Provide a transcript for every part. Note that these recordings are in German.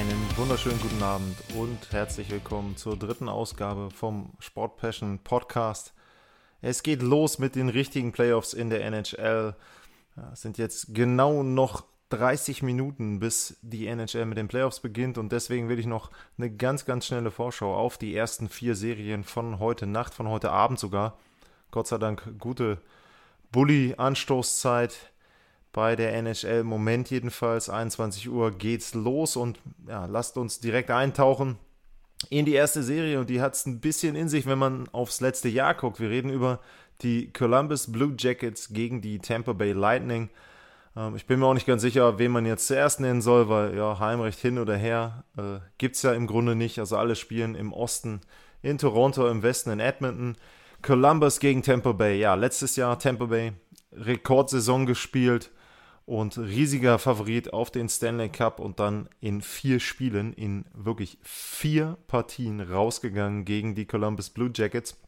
Einen wunderschönen guten Abend und herzlich willkommen zur dritten Ausgabe vom Sport Passion Podcast. Es geht los mit den richtigen Playoffs in der NHL. Es sind jetzt genau noch 30 Minuten, bis die NHL mit den Playoffs beginnt und deswegen will ich noch eine ganz, ganz schnelle Vorschau auf die ersten vier Serien von heute Nacht, von heute Abend sogar. Gott sei Dank gute Bully-Anstoßzeit bei der NHL. Moment jedenfalls, 21 Uhr geht's los und ja, lasst uns direkt eintauchen in die erste Serie und die hat es ein bisschen in sich, wenn man aufs letzte Jahr guckt. Wir reden über die Columbus Blue Jackets gegen die Tampa Bay Lightning. Ähm, ich bin mir auch nicht ganz sicher, wen man jetzt zuerst nennen soll, weil ja, Heimrecht hin oder her äh, gibt es ja im Grunde nicht. Also alle spielen im Osten in Toronto, im Westen in Edmonton. Columbus gegen Tampa Bay. Ja, letztes Jahr Tampa Bay Rekordsaison gespielt und riesiger Favorit auf den Stanley Cup und dann in vier Spielen, in wirklich vier Partien rausgegangen gegen die Columbus Blue Jackets.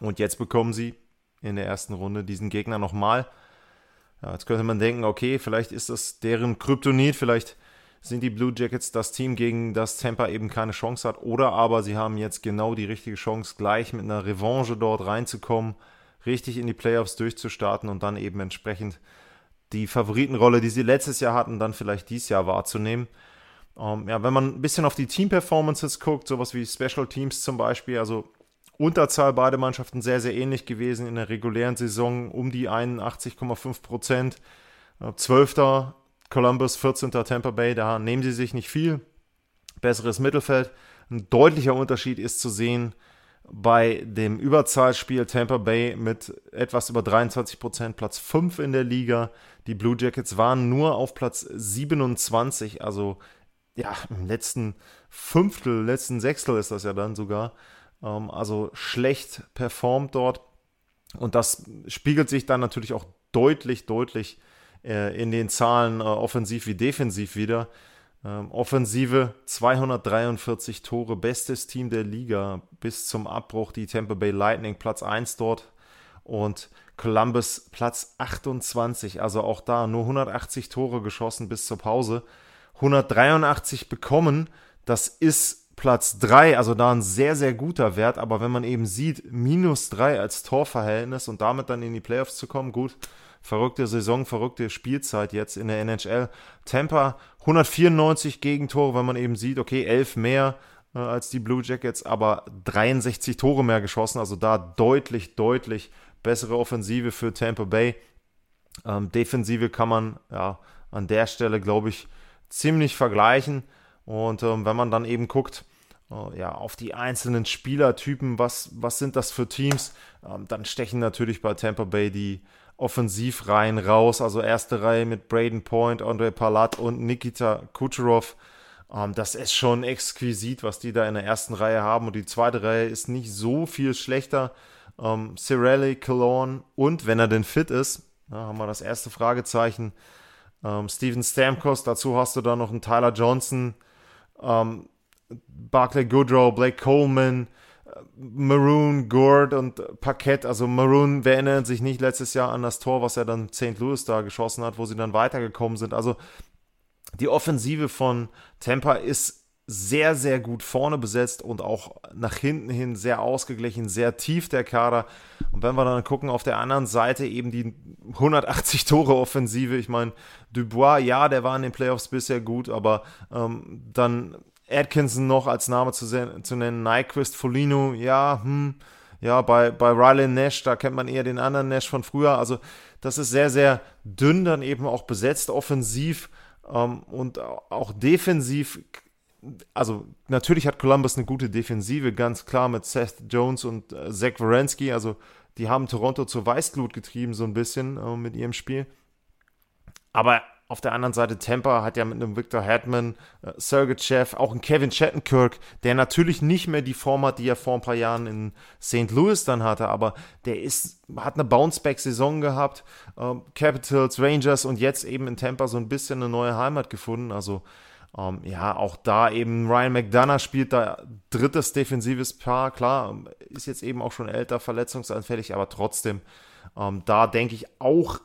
Und jetzt bekommen sie in der ersten Runde diesen Gegner nochmal. Ja, jetzt könnte man denken, okay, vielleicht ist das deren Kryptonit, vielleicht sind die Blue Jackets das Team, gegen das Tampa eben keine Chance hat. Oder aber sie haben jetzt genau die richtige Chance, gleich mit einer Revanche dort reinzukommen, richtig in die Playoffs durchzustarten und dann eben entsprechend die Favoritenrolle, die sie letztes Jahr hatten, dann vielleicht dieses Jahr wahrzunehmen. Ähm, ja, wenn man ein bisschen auf die Team-Performances guckt, sowas wie Special Teams zum Beispiel, also Unterzahl beide Mannschaften sehr, sehr ähnlich gewesen in der regulären Saison, um die 81,5 Prozent. Äh, 12. Columbus, 14. Tampa Bay, da nehmen sie sich nicht viel. Besseres Mittelfeld. Ein deutlicher Unterschied ist zu sehen bei dem Überzahlspiel Tampa Bay mit etwas über 23 Prozent, Platz 5 in der Liga. Die Blue Jackets waren nur auf Platz 27, also ja, im letzten Fünftel, letzten Sechstel ist das ja dann sogar. Ähm, also schlecht performt dort. Und das spiegelt sich dann natürlich auch deutlich, deutlich äh, in den Zahlen äh, offensiv wie defensiv wieder. Ähm, Offensive 243 Tore, bestes Team der Liga bis zum Abbruch. Die Tampa Bay Lightning Platz 1 dort und Columbus Platz 28. Also auch da nur 180 Tore geschossen bis zur Pause. 183 bekommen. Das ist Platz 3, also da ein sehr, sehr guter Wert. Aber wenn man eben sieht, minus 3 als Torverhältnis und damit dann in die Playoffs zu kommen, gut, verrückte Saison, verrückte Spielzeit jetzt in der NHL. Tampa 194 Gegentore, wenn man eben sieht, okay, 11 mehr äh, als die Blue Jackets, aber 63 Tore mehr geschossen, also da deutlich, deutlich bessere Offensive für Tampa Bay. Ähm, Defensive kann man ja an der Stelle, glaube ich, ziemlich vergleichen. Und ähm, wenn man dann eben guckt, äh, ja, auf die einzelnen Spielertypen, was, was sind das für Teams, ähm, dann stechen natürlich bei Tampa Bay die Offensivreihen raus. Also erste Reihe mit Braden Point, Andre Palat und Nikita Kucherov. Ähm, das ist schon exquisit, was die da in der ersten Reihe haben. Und die zweite Reihe ist nicht so viel schlechter. Ähm, Cirelli, Cologne und, wenn er denn fit ist, ja, haben wir das erste Fragezeichen. Ähm, Steven Stamkos, dazu hast du dann noch einen Tyler Johnson, ähm, Barclay Goodrow, Blake Coleman, Maroon, Gord und Paquette. Also Maroon, wer erinnert sich nicht letztes Jahr an das Tor, was er dann St. Louis da geschossen hat, wo sie dann weitergekommen sind. Also die Offensive von Tampa ist sehr, sehr gut vorne besetzt und auch nach hinten hin sehr ausgeglichen, sehr tief der Kader. Und wenn wir dann gucken, auf der anderen Seite eben die 180 Tore Offensive. Ich meine, Dubois, ja, der war in den Playoffs bisher gut, aber ähm, dann Atkinson noch als Name zu, zu nennen, Nyquist, Folino, ja, hm, ja, bei, bei Riley Nash, da kennt man eher den anderen Nash von früher. Also das ist sehr, sehr dünn dann eben auch besetzt, offensiv ähm, und auch defensiv. Also natürlich hat Columbus eine gute Defensive, ganz klar mit Seth Jones und äh, Zach Wierenski. Also die haben Toronto zur Weißglut getrieben so ein bisschen äh, mit ihrem Spiel. Aber auf der anderen Seite Tampa hat ja mit einem Victor Hetman, äh, Sergeyev, auch einen Kevin Shattenkirk, der natürlich nicht mehr die Form hat, die er vor ein paar Jahren in St. Louis dann hatte, aber der ist, hat eine Bounceback-Saison gehabt, ähm, Capitals, Rangers und jetzt eben in Tampa so ein bisschen eine neue Heimat gefunden. Also ähm, ja, auch da eben Ryan McDonough spielt da drittes defensives Paar. Klar, ist jetzt eben auch schon älter, verletzungsanfällig, aber trotzdem, ähm, da denke ich auch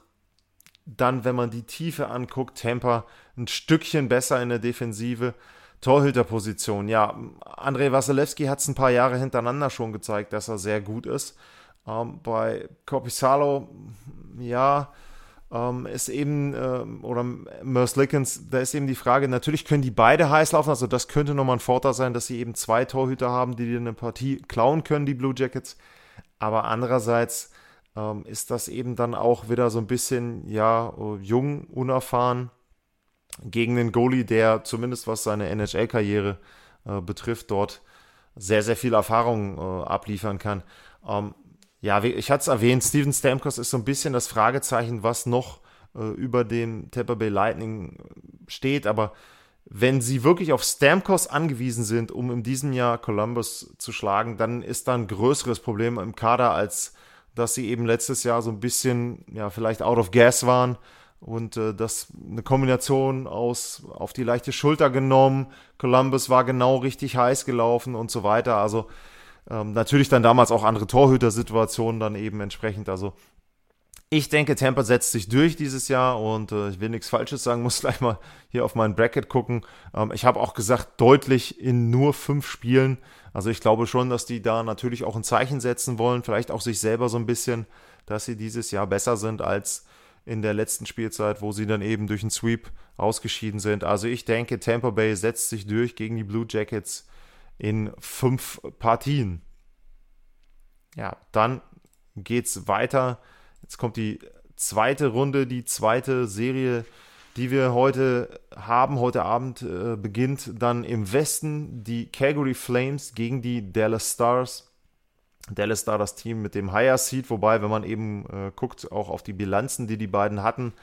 dann, wenn man die Tiefe anguckt, Tampa ein Stückchen besser in der Defensive. Torhüterposition, ja, Andrei Wasilewski hat es ein paar Jahre hintereinander schon gezeigt, dass er sehr gut ist. Ähm, bei Corpisalo, ja, ähm, ist eben, ähm, oder Merce Lickens, da ist eben die Frage, natürlich können die beide heiß laufen, also das könnte nochmal ein Vorteil sein, dass sie eben zwei Torhüter haben, die dir eine Partie klauen können, die Blue Jackets. Aber andererseits, ähm, ist das eben dann auch wieder so ein bisschen, ja, jung, unerfahren gegen den Goalie, der zumindest was seine NHL-Karriere äh, betrifft, dort sehr, sehr viel Erfahrung äh, abliefern kann. Ähm, ja, ich hatte es erwähnt, Steven Stamkos ist so ein bisschen das Fragezeichen, was noch äh, über dem Tampa Bay Lightning steht, aber wenn sie wirklich auf Stamkos angewiesen sind, um in diesem Jahr Columbus zu schlagen, dann ist da ein größeres Problem im Kader als dass sie eben letztes Jahr so ein bisschen, ja, vielleicht out of gas waren und äh, das eine Kombination aus auf die leichte Schulter genommen. Columbus war genau richtig heiß gelaufen und so weiter. Also ähm, natürlich dann damals auch andere Torhüter-Situationen dann eben entsprechend. Also ich denke, Tampa setzt sich durch dieses Jahr und äh, ich will nichts Falsches sagen, muss gleich mal hier auf mein Bracket gucken. Ähm, ich habe auch gesagt, deutlich in nur fünf Spielen. Also ich glaube schon, dass die da natürlich auch ein Zeichen setzen wollen, vielleicht auch sich selber so ein bisschen, dass sie dieses Jahr besser sind als in der letzten Spielzeit, wo sie dann eben durch einen Sweep ausgeschieden sind. Also ich denke, Tampa Bay setzt sich durch gegen die Blue Jackets in fünf Partien. Ja, dann geht's weiter. Jetzt kommt die zweite Runde, die zweite Serie die wir heute haben. Heute Abend äh, beginnt dann im Westen die Calgary Flames gegen die Dallas Stars. Dallas Stars das Team mit dem Higher Seed, wobei, wenn man eben äh, guckt, auch auf die Bilanzen, die die beiden hatten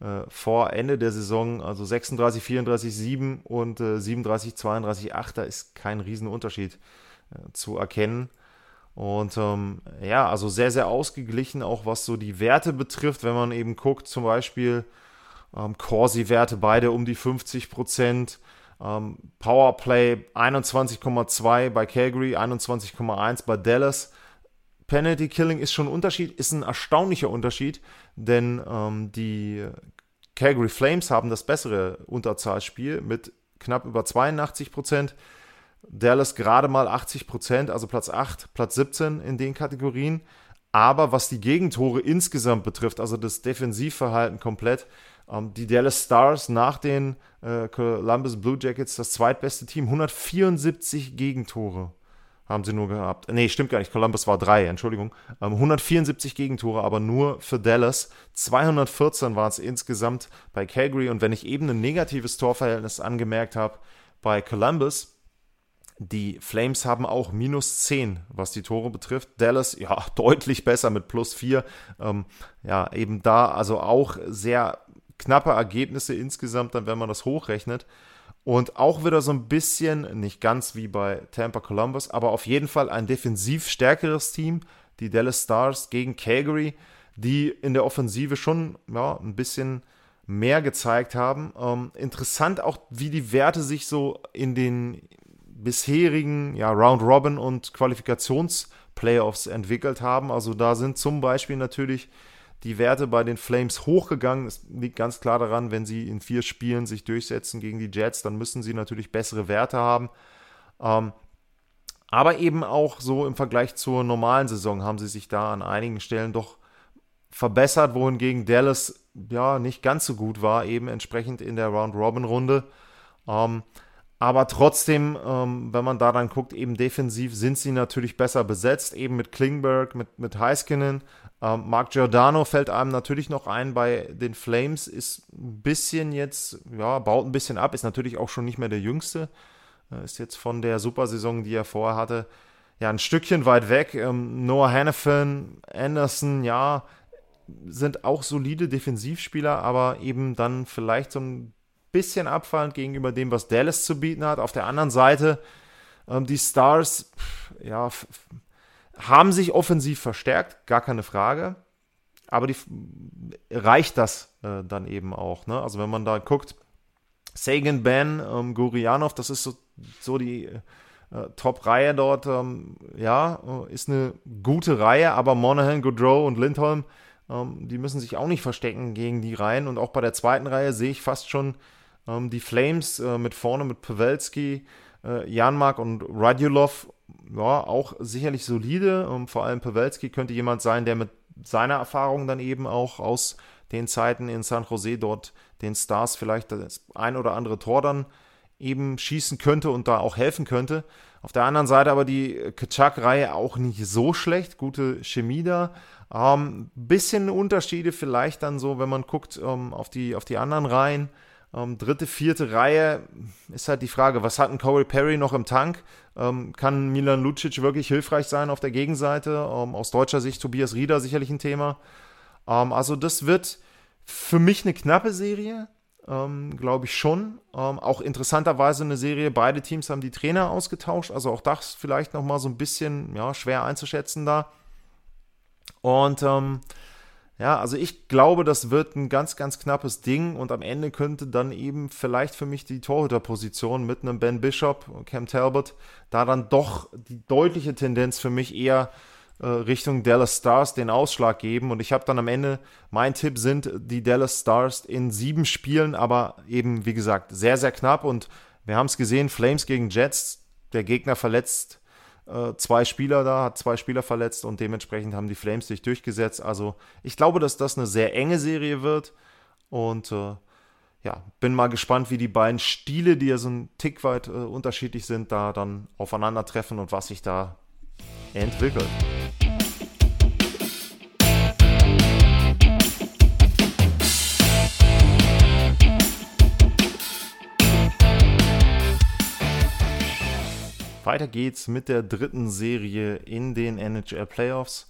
äh, vor Ende der Saison, also 36, 34, 7 und 37, 32, 8, da ist kein Riesenunterschied äh, zu erkennen. Und ähm, ja, also sehr, sehr ausgeglichen, auch was so die Werte betrifft, wenn man eben guckt, zum Beispiel ähm, Corsi-Werte beide um die 50 Prozent. Ähm, Powerplay 21,2 bei Calgary, 21,1 bei Dallas. Penalty Killing ist schon ein Unterschied, ist ein erstaunlicher Unterschied, denn ähm, die Calgary Flames haben das bessere Unterzahlspiel mit knapp über 82 Prozent. Dallas gerade mal 80 Prozent, also Platz 8, Platz 17 in den Kategorien. Aber was die Gegentore insgesamt betrifft, also das Defensivverhalten komplett, ähm, die Dallas Stars nach den äh, Columbus Blue Jackets das zweitbeste Team. 174 Gegentore haben sie nur gehabt. Nee, stimmt gar nicht. Columbus war drei, Entschuldigung. Ähm, 174 Gegentore, aber nur für Dallas. 214 waren es insgesamt bei Calgary. Und wenn ich eben ein negatives Torverhältnis angemerkt habe bei Columbus, die Flames haben auch minus 10, was die Tore betrifft. Dallas, ja, deutlich besser mit plus 4. Ähm, ja, eben da also auch sehr knappe Ergebnisse insgesamt, dann wenn man das hochrechnet. Und auch wieder so ein bisschen, nicht ganz wie bei Tampa Columbus, aber auf jeden Fall ein defensiv stärkeres Team, die Dallas Stars gegen Calgary, die in der Offensive schon ja, ein bisschen mehr gezeigt haben. Ähm, interessant auch, wie die Werte sich so in den bisherigen ja, Round Robin und Qualifikationsplayoffs entwickelt haben. Also da sind zum Beispiel natürlich die Werte bei den Flames hochgegangen. Es liegt ganz klar daran, wenn sie in vier Spielen sich durchsetzen gegen die Jets, dann müssen sie natürlich bessere Werte haben. Ähm, aber eben auch so im Vergleich zur normalen Saison haben sie sich da an einigen Stellen doch verbessert, wohingegen Dallas ja nicht ganz so gut war, eben entsprechend in der Round-Robin-Runde. Ähm, aber trotzdem, ähm, wenn man da dann guckt, eben defensiv sind sie natürlich besser besetzt, eben mit Klingberg, mit, mit Heiskinen. Ähm, Mark Giordano fällt einem natürlich noch ein bei den Flames, ist ein bisschen jetzt, ja, baut ein bisschen ab, ist natürlich auch schon nicht mehr der Jüngste. Äh, ist jetzt von der Supersaison, die er vorher hatte, ja, ein Stückchen weit weg. Ähm, Noah Hannafin, Anderson, ja, sind auch solide Defensivspieler, aber eben dann vielleicht so ein bisschen abfallend gegenüber dem, was Dallas zu bieten hat. Auf der anderen Seite, ähm, die Stars, ja, haben sich offensiv verstärkt, gar keine Frage. Aber die, reicht das äh, dann eben auch? Ne? Also wenn man da guckt, Sagan, Ben, ähm, Gurianov, das ist so, so die äh, Top-Reihe dort. Ähm, ja, äh, ist eine gute Reihe, aber Monahan, Goodrow und Lindholm, ähm, die müssen sich auch nicht verstecken gegen die Reihen. Und auch bei der zweiten Reihe sehe ich fast schon ähm, die Flames äh, mit vorne mit Pavelski, äh, Janmark und Radulov. Ja, auch sicherlich solide. Ähm, vor allem Pavelski könnte jemand sein, der mit seiner Erfahrung dann eben auch aus den Zeiten in San Jose dort den Stars vielleicht das ein oder andere Tor dann eben schießen könnte und da auch helfen könnte. Auf der anderen Seite aber die Kaczak-Reihe auch nicht so schlecht, gute Chemie da. Ähm, bisschen Unterschiede vielleicht dann so, wenn man guckt ähm, auf, die, auf die anderen Reihen. Ähm, dritte, vierte Reihe ist halt die Frage, was hat ein Corey Perry noch im Tank? Ähm, kann Milan Lucic wirklich hilfreich sein auf der Gegenseite? Ähm, aus deutscher Sicht Tobias Rieder sicherlich ein Thema. Ähm, also das wird für mich eine knappe Serie, ähm, glaube ich schon. Ähm, auch interessanterweise eine Serie, beide Teams haben die Trainer ausgetauscht, also auch das vielleicht nochmal so ein bisschen ja, schwer einzuschätzen da. Und ja, also ich glaube, das wird ein ganz, ganz knappes Ding und am Ende könnte dann eben vielleicht für mich die Torhüterposition mit einem Ben Bishop, Cam Talbot, da dann doch die deutliche Tendenz für mich eher äh, Richtung Dallas Stars den Ausschlag geben. Und ich habe dann am Ende, mein Tipp sind die Dallas Stars in sieben Spielen, aber eben, wie gesagt, sehr, sehr knapp. Und wir haben es gesehen, Flames gegen Jets, der Gegner verletzt zwei Spieler da, hat zwei Spieler verletzt und dementsprechend haben die Flames sich durchgesetzt. Also ich glaube, dass das eine sehr enge Serie wird und äh, ja, bin mal gespannt, wie die beiden Stile, die ja so ein Tick weit äh, unterschiedlich sind, da dann aufeinandertreffen und was sich da entwickelt. Weiter geht's mit der dritten Serie in den NHL Playoffs.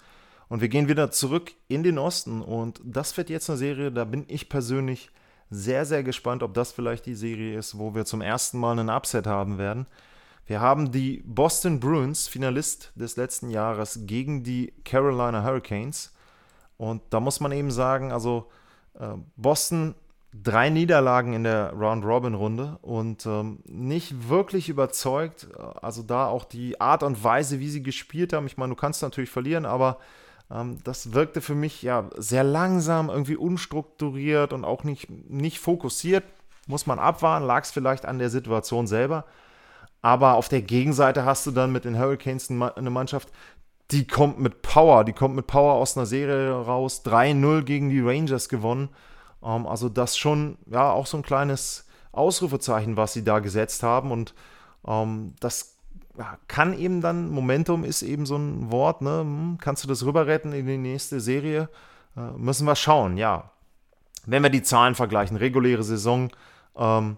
Und wir gehen wieder zurück in den Osten. Und das wird jetzt eine Serie, da bin ich persönlich sehr, sehr gespannt, ob das vielleicht die Serie ist, wo wir zum ersten Mal einen Upset haben werden. Wir haben die Boston Bruins, Finalist des letzten Jahres, gegen die Carolina Hurricanes. Und da muss man eben sagen, also äh, Boston drei Niederlagen in der Round-Robin-Runde und ähm, nicht wirklich überzeugt. Also da auch die Art und Weise, wie sie gespielt haben. Ich meine, du kannst natürlich verlieren, aber ähm, das wirkte für mich ja sehr langsam, irgendwie unstrukturiert und auch nicht, nicht fokussiert. Muss man abwarten, lag es vielleicht an der Situation selber. Aber auf der Gegenseite hast du dann mit den Hurricanes eine Mannschaft, die kommt mit Power, die kommt mit Power aus einer Serie raus. 3-0 gegen die Rangers gewonnen. Ähm, also das schon, ja, auch so ein kleines Ausrufezeichen, was sie da gesetzt haben. Und ähm, das kann eben dann, Momentum ist eben so ein Wort, ne? Hm, kannst du das rüber retten in die nächste Serie? Äh, müssen wir schauen, ja. Wenn wir die Zahlen vergleichen, reguläre Saison, ähm,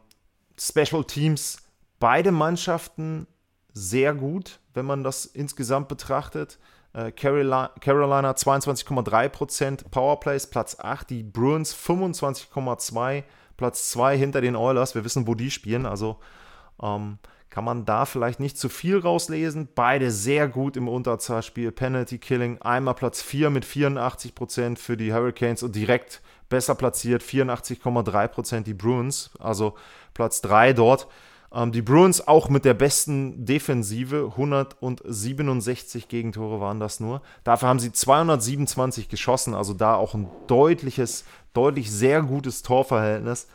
Special Teams, beide Mannschaften sehr gut, wenn man das insgesamt betrachtet. Äh, Carolina, Carolina 22,3% Powerplays, Platz 8. Die Bruins 25,2%, Platz 2 hinter den Oilers. Wir wissen, wo die spielen. Also ähm, kann man da vielleicht nicht zu viel rauslesen. Beide sehr gut im Unterzahlspiel. Penalty Killing. Einmal Platz 4 mit 84% für die Hurricanes und direkt besser platziert 84,3% die Bruins. Also Platz 3 dort. Ähm, die Bruins auch mit der besten Defensive, 167 Gegentore waren das nur. Dafür haben sie 227 geschossen, also da auch ein deutliches, deutlich sehr gutes Torverhältnis.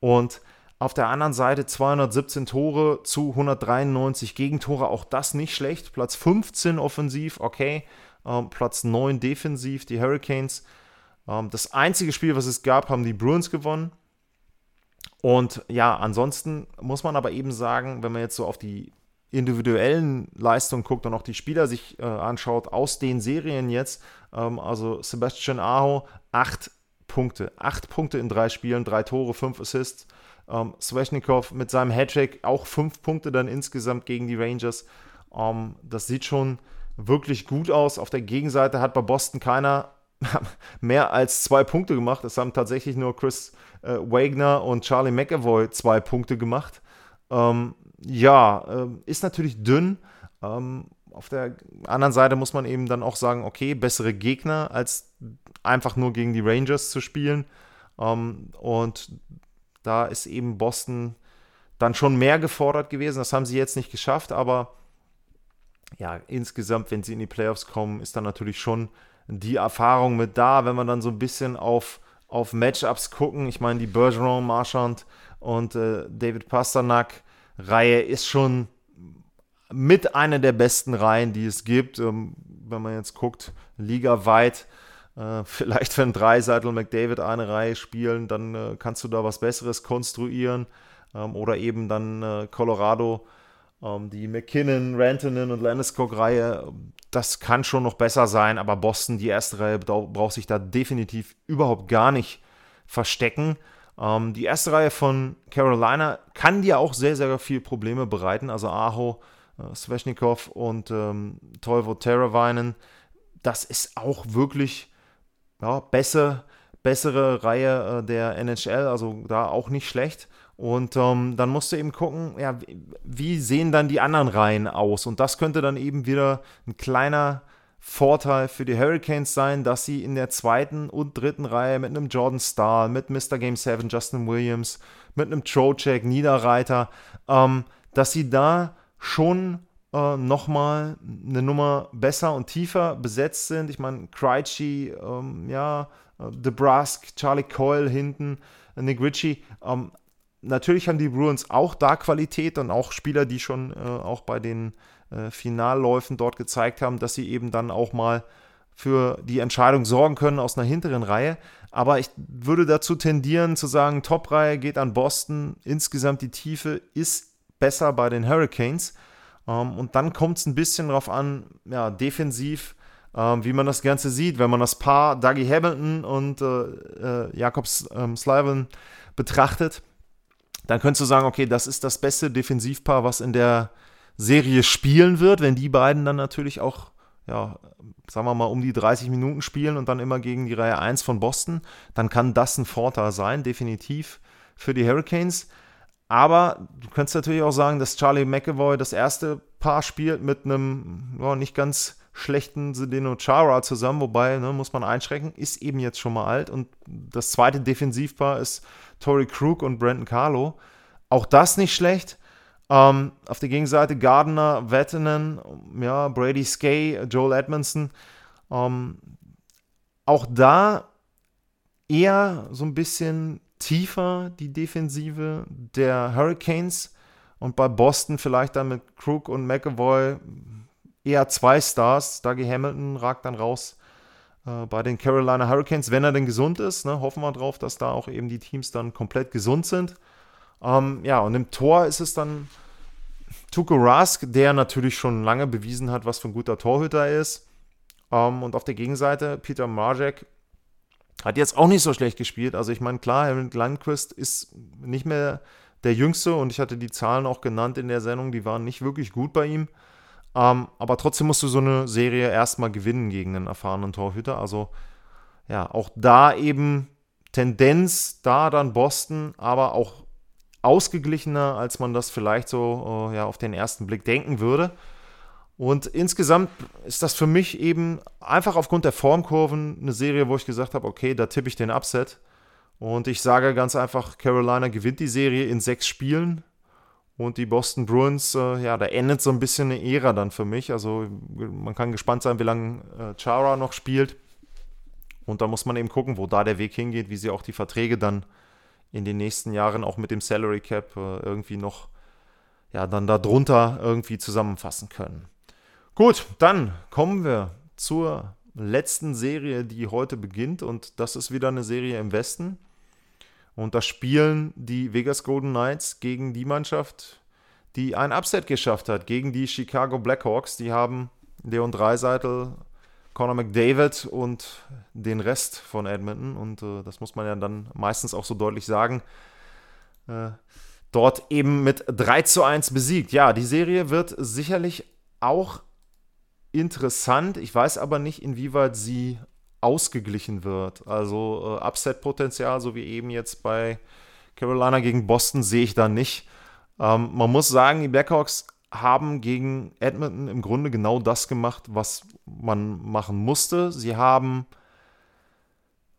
Und auf der anderen Seite 217 Tore zu 193 Gegentore, auch das nicht schlecht. Platz 15 offensiv, okay. Ähm, Platz 9 defensiv, die Hurricanes. Ähm, das einzige Spiel, was es gab, haben die Bruins gewonnen. Und ja, ansonsten muss man aber eben sagen, wenn man jetzt so auf die individuellen Leistungen guckt und auch die Spieler sich äh, anschaut aus den Serien jetzt, ähm, also Sebastian Aho, acht Punkte. Acht Punkte in drei Spielen, drei Tore, fünf Assists. Ähm, Sveshnikov mit seinem Hattrick auch fünf Punkte dann insgesamt gegen die Rangers. Ähm, das sieht schon wirklich gut aus. Auf der Gegenseite hat bei Boston keiner mehr als zwei Punkte gemacht. Es haben tatsächlich nur Chris äh, Wagner und Charlie McAvoy zwei Punkte gemacht. Ähm, ja, äh, ist natürlich dünn. Ähm, auf der anderen Seite muss man eben dann auch sagen, okay, bessere Gegner, als einfach nur gegen die Rangers zu spielen. Ähm, und da ist eben Boston dann schon mehr gefordert gewesen. Das haben sie jetzt nicht geschafft, aber ja, insgesamt, wenn sie in die Playoffs kommen, ist dann natürlich schon die Erfahrung mit da, wenn man dann so ein bisschen auf, auf Matchups gucken. Ich meine, die Bergeron, Marchand und äh, David Pasternak Reihe ist schon mit einer der besten Reihen, die es gibt. Ähm, wenn man jetzt guckt, ligaweit, äh, vielleicht wenn Dreiseitel und McDavid eine Reihe spielen, dann äh, kannst du da was Besseres konstruieren. Ähm, oder eben dann äh, Colorado, ähm, die McKinnon, Rantanen und Landeskog-Reihe. Das kann schon noch besser sein, aber Boston, die erste Reihe, braucht sich da definitiv überhaupt gar nicht verstecken. Ähm, die erste Reihe von Carolina kann dir auch sehr, sehr viel Probleme bereiten. Also Aho, äh, Sveshnikov und ähm, Toivo Teravainen. Das ist auch wirklich ja, besser, bessere Reihe äh, der NHL, also da auch nicht schlecht. Und ähm, dann musst du eben gucken, ja, wie sehen dann die anderen Reihen aus? Und das könnte dann eben wieder ein kleiner Vorteil für die Hurricanes sein, dass sie in der zweiten und dritten Reihe mit einem Jordan Stahl, mit Mr. Game 7 Justin Williams, mit einem Trocek, Niederreiter, ähm, dass sie da schon äh, nochmal eine Nummer besser und tiefer besetzt sind. Ich meine, Krejci, ähm, ja, äh, DeBrusk, Charlie Coyle hinten, Nick Ritchie. Ähm, natürlich haben die Bruins auch da Qualität und auch Spieler, die schon äh, auch bei den äh, Finalläufen dort gezeigt haben, dass sie eben dann auch mal für die Entscheidung sorgen können aus einer hinteren Reihe. Aber ich würde dazu tendieren zu sagen, Top-Reihe geht an Boston. Insgesamt die Tiefe ist besser bei den Hurricanes. Ähm, und dann kommt es ein bisschen darauf an, ja, defensiv, ähm, wie man das Ganze sieht. Wenn man das Paar Dougie Hamilton und äh, äh, Jakobs ähm, Slyven betrachtet, dann könntest du sagen, okay, das ist das beste Defensivpaar, was in der Serie spielen wird, wenn die beiden dann natürlich auch, ja, sagen wir mal, um die 30 Minuten spielen und dann immer gegen die Reihe 1 von Boston, dann kann das ein Vorteil sein, definitiv für die Hurricanes. Aber du könntest natürlich auch sagen, dass Charlie McAvoy das erste Paar spielt mit einem ja, nicht ganz schlechten Zdeno Chara zusammen, wobei, ne, muss man einschränken, ist eben jetzt schon mal alt. Und das zweite Defensivpaar ist Tory Krug und Brandon Carlo. Auch das nicht schlecht. Ähm, auf der Gegenseite Gardner, Vatanen, ja, Brady Skay, Joel Edmondson. Ähm, auch da eher so ein bisschen tiefer die Defensive der Hurricanes und bei Boston vielleicht dann mit Crook und McAvoy eher zwei Stars. Dougie Hamilton ragt dann raus äh, bei den Carolina Hurricanes, wenn er denn gesund ist. Ne, hoffen wir drauf, dass da auch eben die Teams dann komplett gesund sind. Ähm, ja, und im Tor ist es dann Tuko Rask, der natürlich schon lange bewiesen hat, was für ein guter Torhüter er ist. Ähm, und auf der Gegenseite Peter Marjek hat jetzt auch nicht so schlecht gespielt. Also ich meine, klar, Henrik Landquist ist nicht mehr der Jüngste und ich hatte die Zahlen auch genannt in der Sendung, die waren nicht wirklich gut bei ihm. Ähm, aber trotzdem musst du so eine Serie erstmal gewinnen gegen einen erfahrenen Torhüter. Also ja, auch da eben Tendenz, da dann Boston, aber auch ausgeglichener, als man das vielleicht so äh, ja, auf den ersten Blick denken würde. Und insgesamt ist das für mich eben einfach aufgrund der Formkurven eine Serie, wo ich gesagt habe, okay, da tippe ich den Upset. Und ich sage ganz einfach, Carolina gewinnt die Serie in sechs Spielen. Und die Boston Bruins, äh, ja, da endet so ein bisschen eine Ära dann für mich. Also man kann gespannt sein, wie lange äh, Chara noch spielt. Und da muss man eben gucken, wo da der Weg hingeht, wie sie auch die Verträge dann in den nächsten Jahren auch mit dem Salary Cap äh, irgendwie noch, ja, dann darunter irgendwie zusammenfassen können. Gut, dann kommen wir zur letzten Serie, die heute beginnt. Und das ist wieder eine Serie im Westen. Und da spielen die Vegas Golden Knights gegen die Mannschaft, die ein Upset geschafft hat, gegen die Chicago Blackhawks. Die haben Leon Dreiseitel, Conor McDavid und den Rest von Edmonton. Und äh, das muss man ja dann meistens auch so deutlich sagen. Äh, dort eben mit 3 zu 1 besiegt. Ja, die Serie wird sicherlich auch interessant. Ich weiß aber nicht, inwieweit sie ausgeglichen wird. Also äh, Upset-Potenzial, so wie eben jetzt bei Carolina gegen Boston, sehe ich da nicht. Ähm, man muss sagen, die Blackhawks haben gegen Edmonton im Grunde genau das gemacht, was man machen musste. Sie haben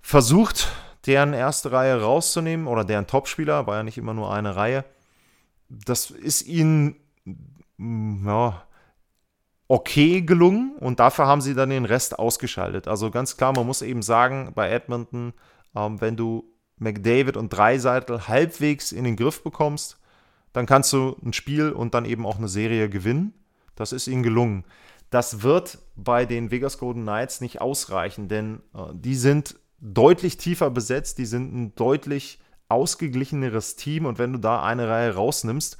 versucht, deren erste Reihe rauszunehmen oder deren Topspieler, war ja nicht immer nur eine Reihe. Das ist ihnen ja, okay gelungen und dafür haben sie dann den Rest ausgeschaltet. Also ganz klar, man muss eben sagen, bei Edmonton, ähm, wenn du McDavid und Dreiseitel halbwegs in den Griff bekommst, dann kannst du ein Spiel und dann eben auch eine Serie gewinnen. Das ist ihnen gelungen. Das wird bei den Vegas Golden Knights nicht ausreichen, denn äh, die sind deutlich tiefer besetzt, die sind ein deutlich ausgeglicheneres Team und wenn du da eine Reihe rausnimmst,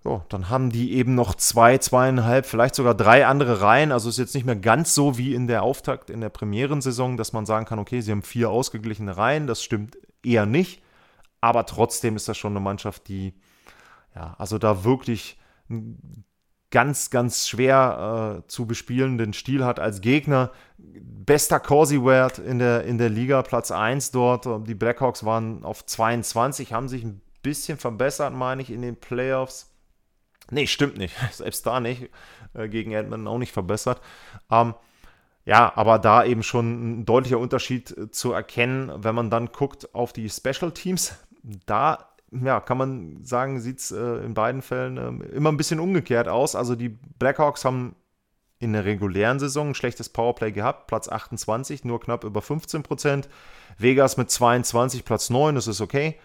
so, dann haben die eben noch zwei, zweieinhalb, vielleicht sogar drei andere Reihen. Also ist jetzt nicht mehr ganz so wie in der Auftakt in der Premierensaison, dass man sagen kann, okay, sie haben vier ausgeglichene Reihen. Das stimmt eher nicht. Aber trotzdem ist das schon eine Mannschaft, die ja, also da wirklich einen ganz, ganz schwer äh, zu bespielenden Stil hat als Gegner. Bester Corsi-Wert in der, in der Liga, Platz 1 dort. Die Blackhawks waren auf 22, haben sich ein bisschen verbessert, meine ich, in den Playoffs. Nee, stimmt nicht. Selbst da nicht. Äh, gegen Edmonton auch nicht verbessert. Ähm, ja, aber da eben schon ein deutlicher Unterschied äh, zu erkennen, wenn man dann guckt auf die Special Teams. Da ja, kann man sagen, sieht es äh, in beiden Fällen äh, immer ein bisschen umgekehrt aus. Also die Blackhawks haben in der regulären Saison ein schlechtes Powerplay gehabt, Platz 28, nur knapp über 15 Prozent. Vegas mit 22, Platz 9, das ist okay.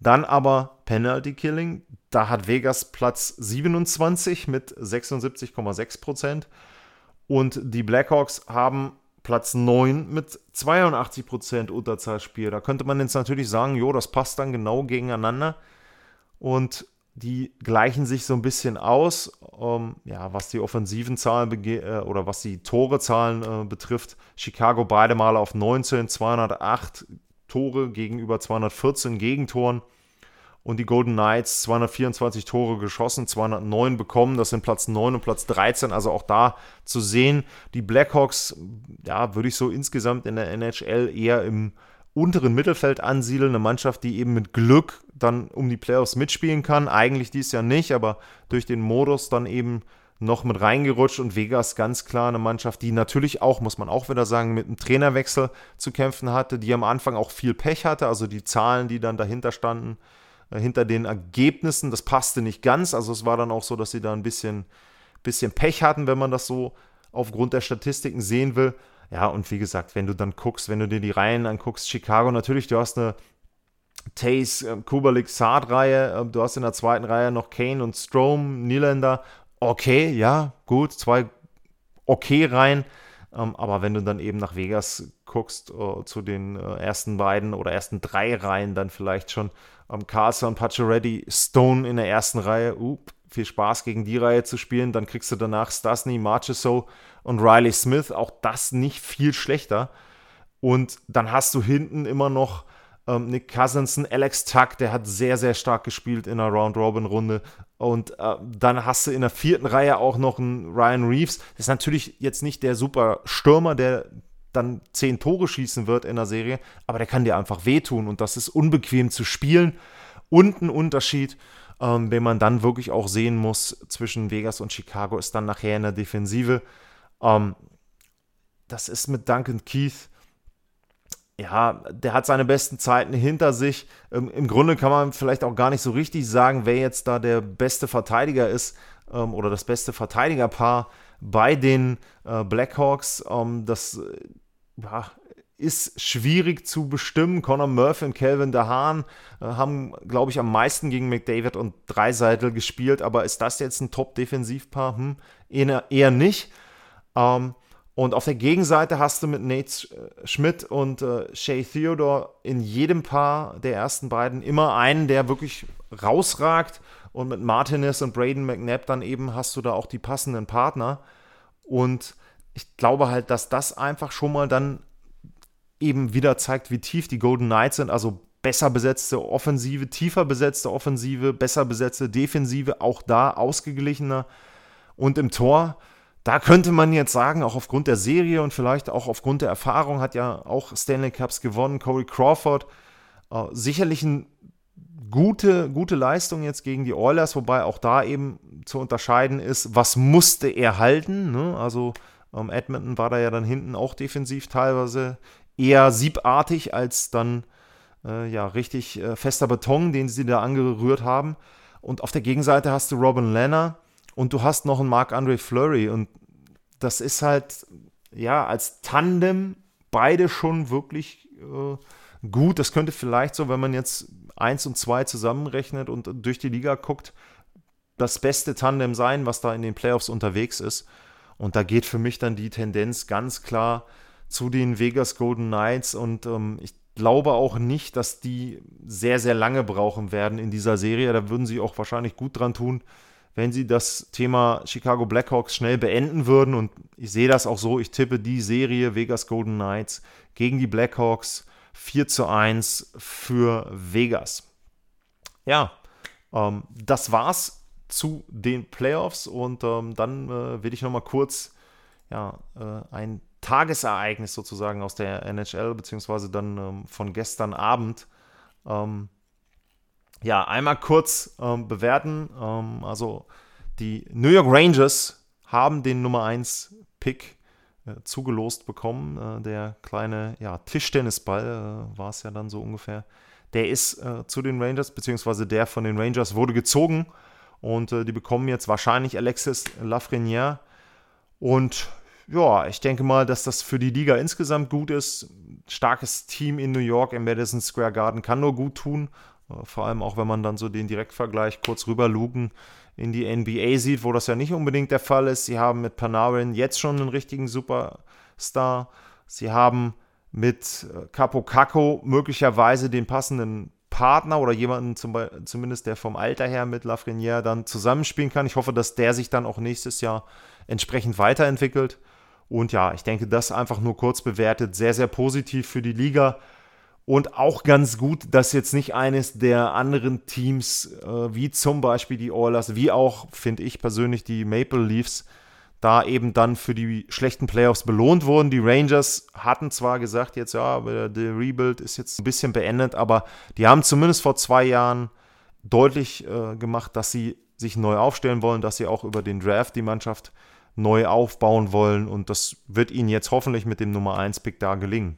Dann aber Penalty Killing, da hat Vegas Platz 27 mit 76,6 Prozent. Und die Blackhawks haben Platz 9 mit 82% Unterzahlspiel. Da könnte man jetzt natürlich sagen, jo, das passt dann genau gegeneinander. Und die gleichen sich so ein bisschen aus, ähm, ja, was die offensiven Zahlen äh, oder was die Torezahlen äh, betrifft. Chicago beide Male auf 19, 208 Tore gegenüber 214 Gegentoren und die Golden Knights 224 Tore geschossen, 209 bekommen. Das sind Platz 9 und Platz 13. Also auch da zu sehen, die Blackhawks, ja, würde ich so insgesamt in der NHL eher im unteren Mittelfeld ansiedeln. Eine Mannschaft, die eben mit Glück dann um die Playoffs mitspielen kann. Eigentlich dies Jahr nicht, aber durch den Modus dann eben noch mit reingerutscht und Vegas ganz klar eine Mannschaft, die natürlich auch, muss man auch wieder sagen, mit einem Trainerwechsel zu kämpfen hatte, die am Anfang auch viel Pech hatte, also die Zahlen, die dann dahinter standen, äh, hinter den Ergebnissen. Das passte nicht ganz. Also es war dann auch so, dass sie da ein bisschen, bisschen Pech hatten, wenn man das so aufgrund der Statistiken sehen will. Ja, und wie gesagt, wenn du dann guckst, wenn du dir die Reihen anguckst, Chicago, natürlich, du hast eine Tays, äh, Kubalik, Saad-Reihe, äh, du hast in der zweiten Reihe noch Kane und Strom, Niederländer. Okay, ja, gut, zwei okay Reihen. Ähm, aber wenn du dann eben nach Vegas guckst, uh, zu den uh, ersten beiden oder ersten drei Reihen dann vielleicht schon, ähm, Carlson, Pacioretty, Stone in der ersten Reihe. Uh, viel Spaß gegen die Reihe zu spielen. Dann kriegst du danach Stasny, Marchessault und Riley Smith. Auch das nicht viel schlechter. Und dann hast du hinten immer noch ähm, Nick Cousinson, Alex Tuck, der hat sehr, sehr stark gespielt in der Round-Robin-Runde. Und äh, dann hast du in der vierten Reihe auch noch einen Ryan Reeves. Das ist natürlich jetzt nicht der super Stürmer, der dann zehn Tore schießen wird in der Serie, aber der kann dir einfach wehtun und das ist unbequem zu spielen. Und ein Unterschied, ähm, den man dann wirklich auch sehen muss zwischen Vegas und Chicago, ist dann nachher in der Defensive. Ähm, das ist mit Duncan Keith. Ja, der hat seine besten Zeiten hinter sich. Ähm, Im Grunde kann man vielleicht auch gar nicht so richtig sagen, wer jetzt da der beste Verteidiger ist ähm, oder das beste Verteidigerpaar bei den äh, Blackhawks. Ähm, das ja, ist schwierig zu bestimmen. Conor Murphy und Calvin DeHaan äh, haben, glaube ich, am meisten gegen McDavid und Dreiseitel gespielt. Aber ist das jetzt ein Top-Defensivpaar? Hm, eher, eher nicht. Ähm, und auf der Gegenseite hast du mit Nate äh, Schmidt und äh, Shay Theodore in jedem Paar der ersten beiden immer einen, der wirklich rausragt. Und mit Martinez und Braden McNabb dann eben hast du da auch die passenden Partner. Und ich glaube halt, dass das einfach schon mal dann eben wieder zeigt, wie tief die Golden Knights sind. Also besser besetzte Offensive, tiefer besetzte Offensive, besser besetzte Defensive, auch da ausgeglichener. Und im Tor, da könnte man jetzt sagen, auch aufgrund der Serie und vielleicht auch aufgrund der Erfahrung, hat ja auch Stanley Cups gewonnen, Corey Crawford. Äh, sicherlich eine gute, gute Leistung jetzt gegen die Oilers, wobei auch da eben zu unterscheiden ist, was musste er halten. Ne? Also ähm, Edmonton war da ja dann hinten auch defensiv teilweise eher siebartig als dann äh, ja richtig äh, fester Beton, den sie da angerührt haben. Und auf der Gegenseite hast du Robin Lanner und du hast noch einen Marc-André Fleury und das ist halt, ja, als Tandem beide schon wirklich äh, gut. Das könnte vielleicht so, wenn man jetzt eins und zwei zusammenrechnet und durch die Liga guckt, das beste Tandem sein, was da in den Playoffs unterwegs ist. Und da geht für mich dann die Tendenz ganz klar zu den Vegas Golden Knights und ähm, ich glaube auch nicht, dass die sehr, sehr lange brauchen werden in dieser Serie. Da würden sie auch wahrscheinlich gut dran tun, wenn sie das Thema Chicago Blackhawks schnell beenden würden. Und ich sehe das auch so. Ich tippe die Serie Vegas Golden Knights gegen die Blackhawks 4 zu 1 für Vegas. Ja, ähm, das war's zu den Playoffs und ähm, dann äh, will ich nochmal kurz ja, äh, ein Tagesereignis sozusagen aus der NHL, beziehungsweise dann ähm, von gestern Abend ähm, ja, einmal kurz ähm, bewerten. Ähm, also die New York Rangers haben den Nummer 1 Pick äh, zugelost bekommen. Äh, der kleine ja, Tischtennisball äh, war es ja dann so ungefähr. Der ist äh, zu den Rangers, beziehungsweise der von den Rangers wurde gezogen. Und äh, die bekommen jetzt wahrscheinlich Alexis Lafreniere. Und ja, ich denke mal, dass das für die Liga insgesamt gut ist. Starkes Team in New York im Madison Square Garden kann nur gut tun. Vor allem auch, wenn man dann so den Direktvergleich kurz rüber lugen in die NBA sieht, wo das ja nicht unbedingt der Fall ist. Sie haben mit Panarin jetzt schon einen richtigen Superstar. Sie haben mit äh, Capo Caco möglicherweise den passenden Partner oder jemanden zum, zumindest, der vom Alter her mit Lafreniere dann zusammenspielen kann. Ich hoffe, dass der sich dann auch nächstes Jahr entsprechend weiterentwickelt. Und ja, ich denke, das einfach nur kurz bewertet, sehr, sehr positiv für die Liga. Und auch ganz gut, dass jetzt nicht eines der anderen Teams, äh, wie zum Beispiel die Oilers, wie auch, finde ich persönlich, die Maple Leafs, da eben dann für die schlechten Playoffs belohnt wurden. Die Rangers hatten zwar gesagt, jetzt ja, der Rebuild ist jetzt ein bisschen beendet, aber die haben zumindest vor zwei Jahren deutlich äh, gemacht, dass sie sich neu aufstellen wollen, dass sie auch über den Draft die Mannschaft neu aufbauen wollen und das wird ihnen jetzt hoffentlich mit dem Nummer 1 Pick da gelingen.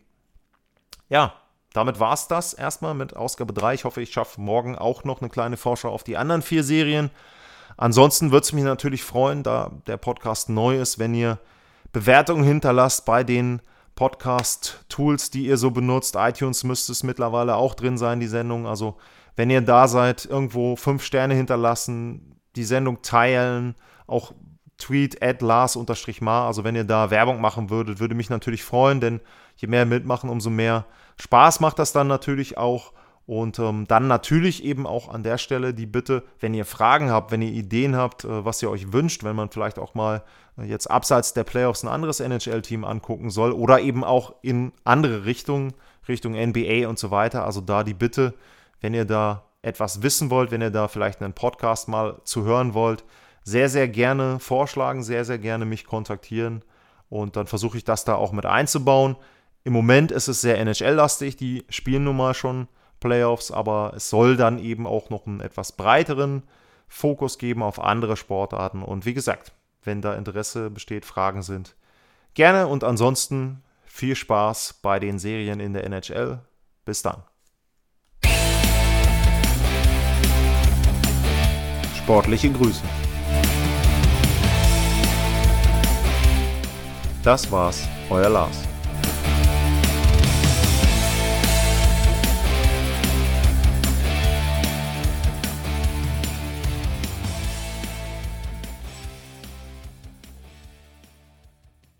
Ja, damit war es das erstmal mit Ausgabe 3. Ich hoffe, ich schaffe morgen auch noch eine kleine Vorschau auf die anderen vier Serien. Ansonsten würde es mich natürlich freuen, da der Podcast neu ist, wenn ihr Bewertungen hinterlasst bei den Podcast-Tools, die ihr so benutzt. iTunes müsste es mittlerweile auch drin sein, die Sendung. Also, wenn ihr da seid, irgendwo fünf Sterne hinterlassen, die Sendung teilen, auch Tweet at Lars-Mar. Also, wenn ihr da Werbung machen würdet, würde mich natürlich freuen, denn je mehr mitmachen, umso mehr Spaß macht das dann natürlich auch. Und ähm, dann natürlich eben auch an der Stelle die Bitte, wenn ihr Fragen habt, wenn ihr Ideen habt, äh, was ihr euch wünscht, wenn man vielleicht auch mal äh, jetzt abseits der Playoffs ein anderes NHL-Team angucken soll oder eben auch in andere Richtungen, Richtung NBA und so weiter. Also da die Bitte, wenn ihr da etwas wissen wollt, wenn ihr da vielleicht einen Podcast mal zu hören wollt, sehr, sehr gerne vorschlagen, sehr, sehr gerne mich kontaktieren und dann versuche ich das da auch mit einzubauen. Im Moment ist es sehr NHL-lastig, die spielen nun mal schon Playoffs, aber es soll dann eben auch noch einen etwas breiteren Fokus geben auf andere Sportarten. Und wie gesagt, wenn da Interesse besteht, Fragen sind, gerne und ansonsten viel Spaß bei den Serien in der NHL. Bis dann. Sportliche Grüße. Das war's, euer Lars.